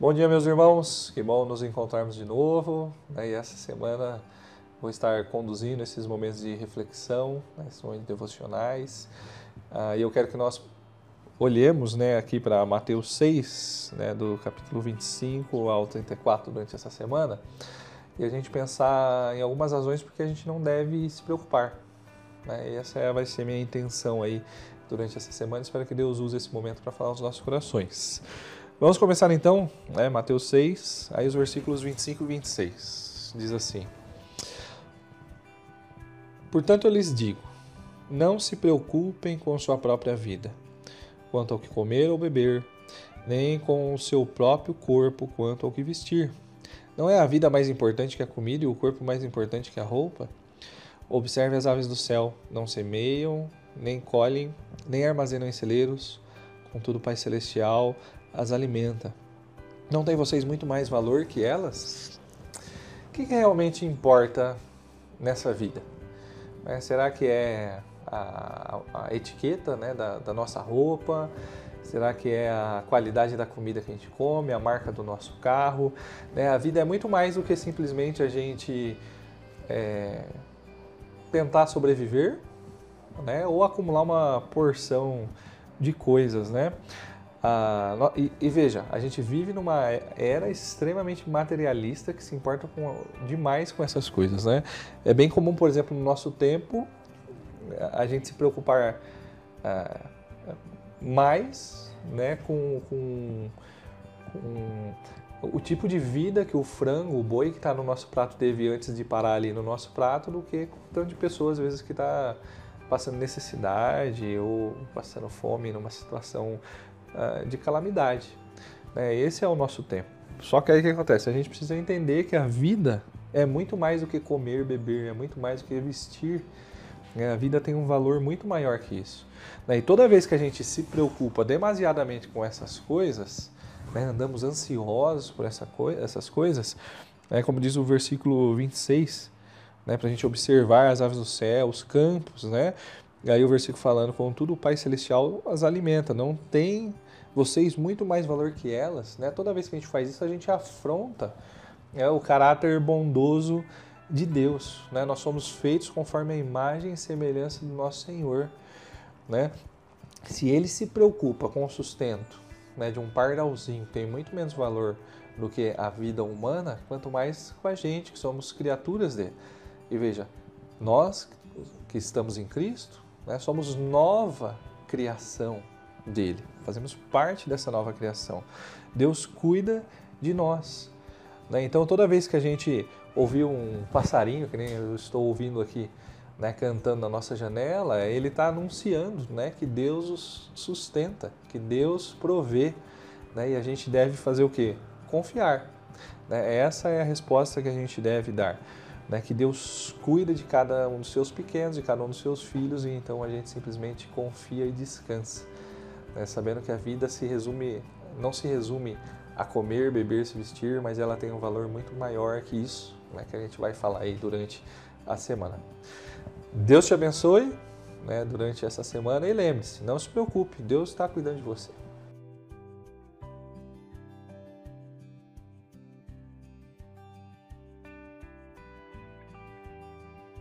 Bom dia, meus irmãos. Que bom nos encontrarmos de novo. E essa semana vou estar conduzindo esses momentos de reflexão, né, esses momentos devocionais. Ah, e eu quero que nós olhemos né, aqui para Mateus 6, né, do capítulo 25 ao 34 durante essa semana, e a gente pensar em algumas razões porque a gente não deve se preocupar. Né? E essa vai ser minha intenção aí durante essa semana. Espero que Deus use esse momento para falar aos nossos corações. Vamos começar então, né, Mateus 6, aí os versículos 25 e 26. Diz assim: Portanto, eu lhes digo: não se preocupem com sua própria vida, quanto ao que comer ou beber, nem com o seu próprio corpo, quanto ao que vestir. Não é a vida mais importante que a comida e o corpo mais importante que a roupa? Observe as aves do céu: não semeiam, nem colhem, nem armazenam em celeiros, contudo, o Pai Celestial as alimenta. Não tem vocês muito mais valor que elas? O que realmente importa nessa vida? É, será que é a, a etiqueta né, da, da, nossa roupa? Será que é a qualidade da comida que a gente come, a marca do nosso carro? Né? A vida é muito mais do que simplesmente a gente é, tentar sobreviver né? ou acumular uma porção de coisas, né? E, e, veja, a gente vive numa era extremamente materialista que se importa com, demais com essas coisas, né? É bem comum, por exemplo, no nosso tempo, a gente se preocupar ah, mais né, com, com, com, o tipo de vida que o frango, o boi que está no nosso prato teve antes de parar ali no nosso prato do que com tanto de pessoas, às vezes, que está passando necessidade ou passando fome numa situação de calamidade. Né? Esse é o nosso tempo. Só que aí o que acontece? A gente precisa entender que a vida é muito mais do que comer, beber, é muito mais do que vestir. Né? A vida tem um valor muito maior que isso. Né? E toda vez que a gente se preocupa demasiadamente com essas coisas, andamos ansiosos por essas coisas, como diz o versículo 26, né? para a gente observar as aves do céu, os campos, né? E aí o versículo falando, contudo o Pai Celestial as alimenta, não tem vocês muito mais valor que elas, né? Toda vez que a gente faz isso, a gente afronta né, o caráter bondoso de Deus, né? Nós somos feitos conforme a imagem e semelhança do nosso Senhor, né? Se ele se preocupa com o sustento né, de um pardalzinho que tem muito menos valor do que a vida humana, quanto mais com a gente, que somos criaturas dele. E veja, nós que estamos em Cristo, né? Somos nova criação dele, fazemos parte dessa nova criação. Deus cuida de nós. Né? Então, toda vez que a gente ouvir um passarinho, que nem eu estou ouvindo aqui, né, cantando na nossa janela, ele está anunciando né, que Deus os sustenta, que Deus provê. Né, e a gente deve fazer o quê? Confiar. Né? Essa é a resposta que a gente deve dar né, que Deus cuida de cada um dos seus pequenos, de cada um dos seus filhos, e então a gente simplesmente confia e descansa, né, sabendo que a vida se resume, não se resume a comer, beber, se vestir, mas ela tem um valor muito maior que isso, né, que a gente vai falar aí durante a semana. Deus te abençoe né, durante essa semana e lembre-se, não se preocupe, Deus está cuidando de você.